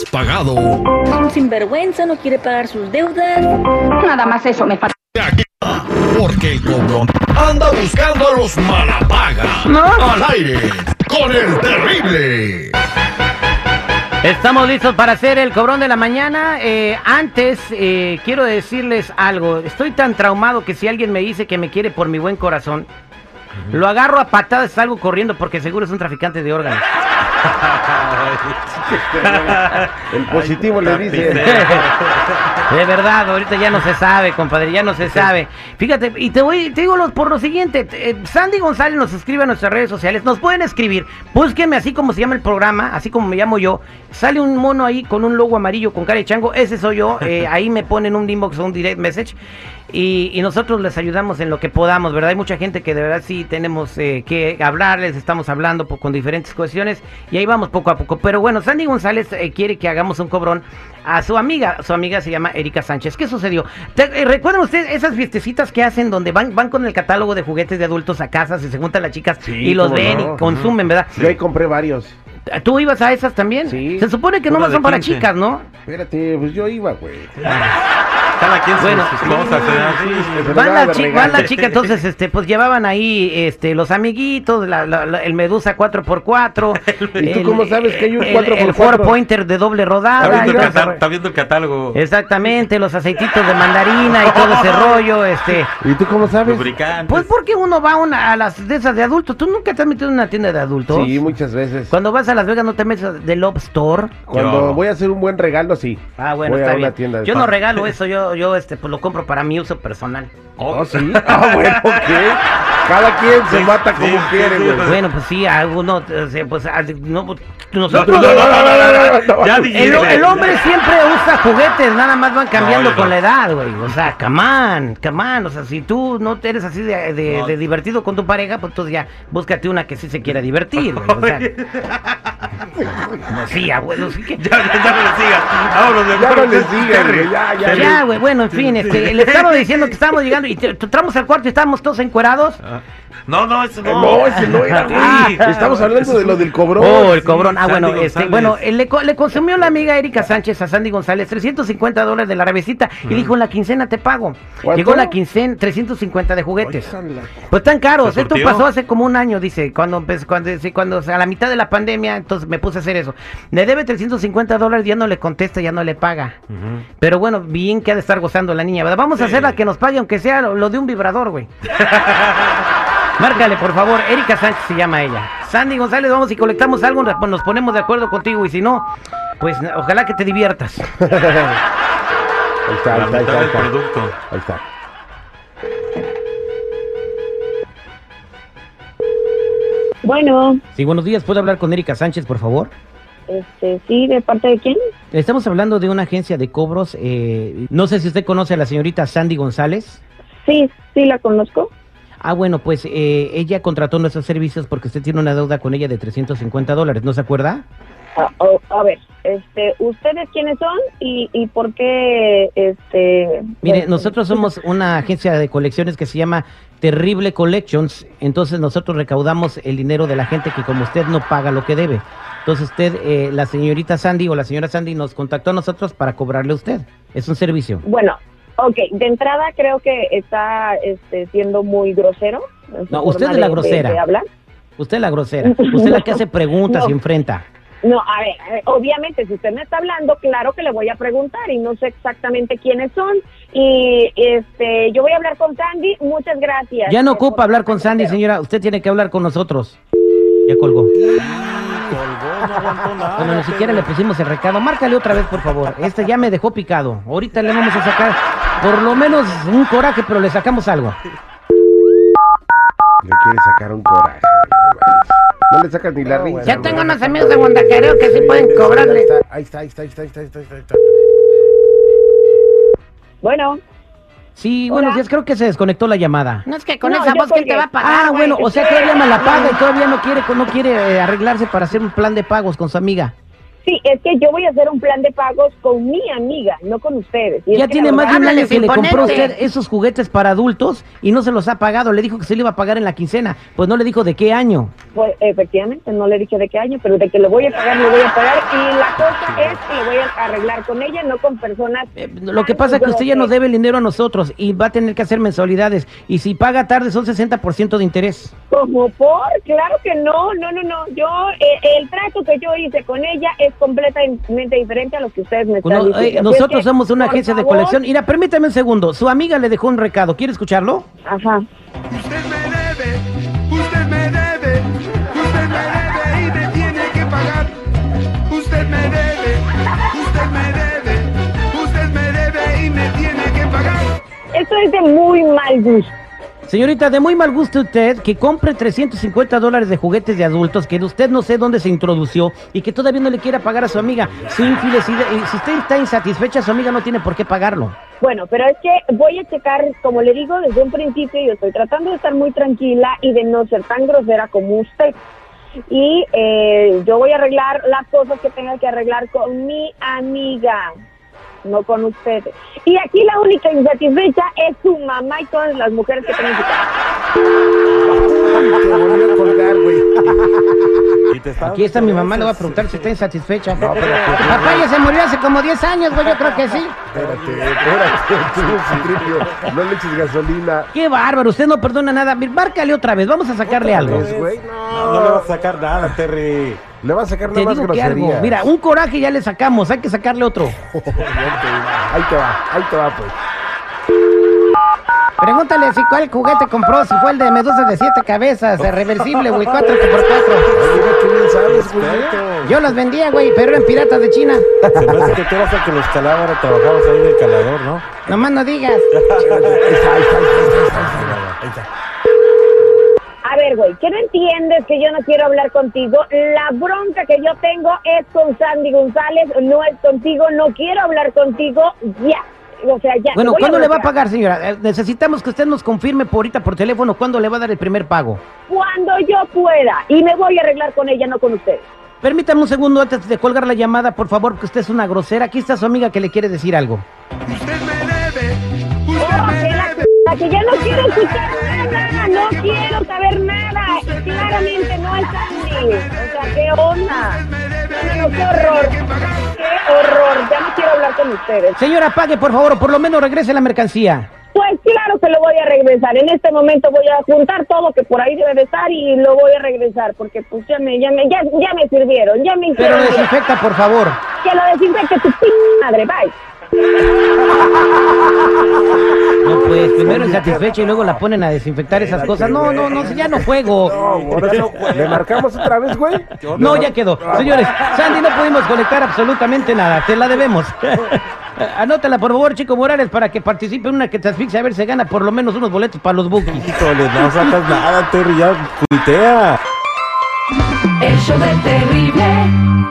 Has pagado. Es un sinvergüenza, no quiere pagar sus deudas. Nada más eso me falta. Porque el cobrón anda buscando a los malapagas. ¿No? Al aire, con el terrible. Estamos listos para hacer el cobrón de la mañana. Eh, antes, eh, quiero decirles algo. Estoy tan traumado que si alguien me dice que me quiere por mi buen corazón, lo agarro a patadas y salgo corriendo porque seguro es un traficante de órganos. El positivo le dice. De verdad, ahorita ya no se sabe, compadre, ya no se sabe. Fíjate, y te voy, te digo lo- por lo siguiente, eh, Sandy González nos escribe a nuestras redes sociales, nos pueden escribir, búsquenme así como se llama el programa, así como me llamo yo, sale un mono ahí con un logo amarillo con cara de chango, ese soy yo, eh, ahí me ponen un inbox o un direct message. Y, y nosotros les ayudamos en lo que podamos, ¿verdad? Hay mucha gente que de verdad sí tenemos eh, que hablarles, estamos hablando con diferentes cuestiones y ahí vamos poco a poco. Pero bueno, Sandy González eh, quiere que hagamos un cobrón a su amiga. Su amiga se llama Erika Sánchez. ¿Qué sucedió? ¿Te- eh, ¿Recuerdan ustedes esas fiestecitas que hacen donde van, van con el catálogo de juguetes de adultos a casas y se juntan las chicas Sí, y los ven no. y consumen, ¿verdad? Yo ahí compré varios. ¿Tú ibas a esas también? Sí. Se supone que no son para 15. chicas, ¿no? Espérate, pues yo iba, güey. Cada quien Bueno, sus cosas, Van daba la, de chi- regalo. van la chica, entonces, este, pues llevaban ahí, este, los amiguitos, la- la- la- el Medusa 4x4. ¿Y tú cómo sabes que hay un el- 4x4? El four pointer de doble Está rodada. viendo, el cata- ese está viendo el catálogo. Exactamente, los aceititos de mandarina y todo ese rollo, este. ¿Y tú cómo sabes? Lubricantes. Pues porque uno va a, una, a las de esas de adultos. ¿Tú nunca te has metido en una tienda de adultos? Sí, muchas veces. Cuando vas a Las Vegas no te metes de Love Store. Cuando Yo. voy a hacer un buen regalo, sí. Ah, bueno, Voy a está una bien. tienda de Yo no regalo eso, yo, yo este, pues lo compro para mi uso personal. ¿Oh, sí? Ah, bueno, ¿qué? Cada quien se mata como quiere, güey. Bueno, pues sí, alguno, o sea, pues ah, no, No, nosotros... no, no, no, no, no, no. Ya El, hombre siempre usa juguetes, nada más van cambiando con no. la edad, güey. O sea, camán, camán. O sea, si tú no eres así de, de- No. de divertido con tu pareja, pues entonces ya búscate una que sí se quiera divertir, güey. O sea, sí, abuelo, sí que... Ya, ya, ya no le sigas. Vámonos, Ya mejor. no le sigan, güey, ya, ya. Ya, güey, bueno, en fin, este, le estaba diciendo que estábamos llegando y te- entramos al cuarto y estábamos todos encuerados. No, no, eso no. No, ese no era, güey. Estamos hablando de lo del cobrón. Oh, el cobrón. Ah, Sandy bueno, este, González. bueno, eh, le, co- le consumió la amiga Erika Sánchez a Sandy González 350 dólares de la revista y dijo, en la quincena te pago. ¿Cuánto? Llegó la quincena, 350 de juguetes. Pues tan caros. ¿Se Esto surtió? pasó hace como un año, dice, cuando empecé, cuando, sí, cuando o sea, a la mitad de la pandemia, entonces me puse a hacer eso. Le debe 350 dólares, ya no le contesta, ya no le paga. Ujú. Pero bueno, bien que ha de estar gozando la niña, ¿verdad? Vamos a Sí. hacerla que nos pague, aunque sea lo, lo de un vibrador, güey. Márcale, por favor. Erika Sánchez se llama ella. Sandy González, vamos y colectamos algo, nos ponemos de acuerdo contigo. Y si no, pues ojalá que te diviertas. Ahí está, ahí está, ahí está, ahí está. producto. Ahí está. Bueno, Sí, buenos días. ¿Puedo hablar con Erika Sánchez, por favor? este, sí, ¿de parte de quién? Estamos hablando de una agencia de cobros. eh, no sé si usted conoce a la señorita Sandy González. Sí, sí, la conozco. Ah, bueno, pues eh, ella contrató nuestros servicios porque usted tiene una deuda con ella de 350 dólares, ¿no se acuerda? A, Ah, oh, a ver, este, ¿ustedes quiénes son y, y por qué, este... Mire, pues, nosotros somos una agencia de colecciones que se llama Terrible Collections, entonces nosotros recaudamos el dinero de la gente que como usted no paga lo que debe. Entonces usted, eh, la señorita Sandy o la señora Sandy nos contactó a nosotros para cobrarle a usted. Es un servicio. Bueno, ok, de entrada creo que está este, siendo muy grosero. No, usted es la de- grosera. de hablar. Usted es la grosera, usted es la que hace preguntas y enfrenta. No, a ver, a ver, obviamente, si usted me está hablando, claro que le voy a preguntar y no sé exactamente quiénes son. Y este, yo voy a hablar con Sandy. Muchas gracias. Ya no eh, ocupa hablar con Sandy, grosero. señora, usted tiene que hablar con nosotros. Ya colgó. Colgó, no aguantó nada. Bueno, ni siquiera le pusimos el recado. Márcale otra vez, por favor. Este ya me dejó picado. Ahorita le vamos a sacar por lo menos un coraje, pero le sacamos algo. Le quiere sacar un coraje. No le sacas ni la risa. Ya tengo unos amigos de Guandacareo que sí pueden cobrarle. Ahí está, ahí está, ahí está, ahí está, ahí está, ahí está, ahí está. Bueno, Sí, Hola. buenos días. Creo que se desconectó la llamada. No es que con No, esa yo voz, ¿quién te va a pagar? Ah, güey? bueno, o sea que ella me la paga y todavía no quiere, no quiere eh, arreglarse para hacer un plan de pagos con su amiga. Sí, es que yo voy a hacer un plan de pagos con mi amiga, no con ustedes. Y Ya tiene más de un año que le compró usted esos juguetes para adultos y no se los ha pagado. Le dijo que se le iba a pagar en la quincena. Pues no le dijo de qué año. Pues efectivamente, no le dije de qué año, pero de que lo voy a pagar, lo voy a pagar. Y la cosa es que lo voy a arreglar con ella, no con personas. Eh, lo que pasa es que usted ya nos debe el dinero a nosotros y va a tener que hacer mensualidades. Y si paga tarde son 60% de interés. Como por, claro que no, no, no, no. Yo, eh, el trato que yo hice con ella es completamente diferente a lo que ustedes me están Bueno, diciendo. eh, Así es nosotros que, somos una agencia de favor- colección. Mira, permítame un segundo. Su amiga le dejó un recado. ¿Quiere escucharlo? Ajá. Usted me debe, usted me debe, usted me debe y me tiene que pagar. Usted me debe, usted me debe, usted me debe y me tiene que pagar. Esto es de muy mal gusto. Señorita, de muy mal gusto usted que compre 350 dólares de juguetes de adultos que usted no sé dónde se introdució y que todavía no le quiera pagar a su amiga. Su si usted está insatisfecha, su amiga no tiene por qué pagarlo. Bueno, pero es que voy a checar, como le digo desde un principio, yo estoy tratando de estar muy tranquila y de no ser tan grosera como usted. Y eh, yo voy a arreglar las cosas que tenga que arreglar con mi amiga, no con ustedes. Y aquí la única insatisfecha es su mamá y todas las mujeres que tienen su casa. Te volvió a colgar, güey. Y te estaba- Aquí está mi mamá, le voy a preguntar si está insatisfecha. No, espérate, Tu papá ya se murió hace como 10 años, güey, yo creo que sí. espérate, espérate, tú. No le eches gasolina. Qué bárbaro, usted no perdona nada. Márcale otra vez, vamos a sacarle algo. Pues, No, no le vas a sacar nada, Terry. Le va a sacar nada más grosería. Mira, un coraje ya le sacamos, hay que sacarle otro. Ahí te va, ahí te va, pues. Pregúntale si cuál juguete compró, si fue el de Medusa de siete cabezas, de reversible, güey, 4x4. Mira qué bien sabes, güey. Yo los vendía, güey, pero eran piratas de China. Se me hace que tú eras el que los calaba, ahora trabajabas ahí en el calador, ¿no? Nomás no digas. Ahí está, ahí está, ahí está, ahí está, ahí está, ahí está. A ver, güey, ¿qué no entiendes que yo no quiero hablar contigo? La bronca que yo tengo es con Sandy González, no es contigo, no quiero hablar contigo ya. O sea, ya. Bueno, ¿cuándo le va a pagar, señora? Eh, Necesitamos que usted nos confirme por ahorita por teléfono cuándo le va a dar el primer pago. Cuando yo pueda. Y me voy a arreglar con ella, no con ustedes. Permítame un segundo antes de colgar la llamada, por favor, que usted es una grosera. Aquí está su amiga que le quiere decir algo. Usted me que ya no quiero escuchar nada, no quiero saber nada. Y claramente no es Sandy. O sea, ¿qué onda? No, no, no, qué horror. Qué horror. Ya no quiero hablar con ustedes. Señora, pague, por favor, por lo menos regrese la mercancía. Pues claro que lo voy a regresar. En este momento voy a juntar todo que por ahí debe de estar y lo voy a regresar porque pues ya me, ya me, ya, ya me sirvieron, ya me Pero hicieron. desinfecta, por favor. Que lo desinfecte tu p madre, bye. No, pues, primero insatisfecha y luego la ponen a desinfectar esas cosas. No, no, no, ya no juego. Ahora sí, ¿Le marcamos otra vez, güey? No, ya quedó. Señores, Sandy, no pudimos conectar absolutamente nada. Te la debemos. Anótala, por favor, Chico Morales, para que participe en una que te asfixia a ver si gana por lo menos unos boletos para los bookies. Híjole, no sacas nada, Terry, ya tuitea. El show del terrible.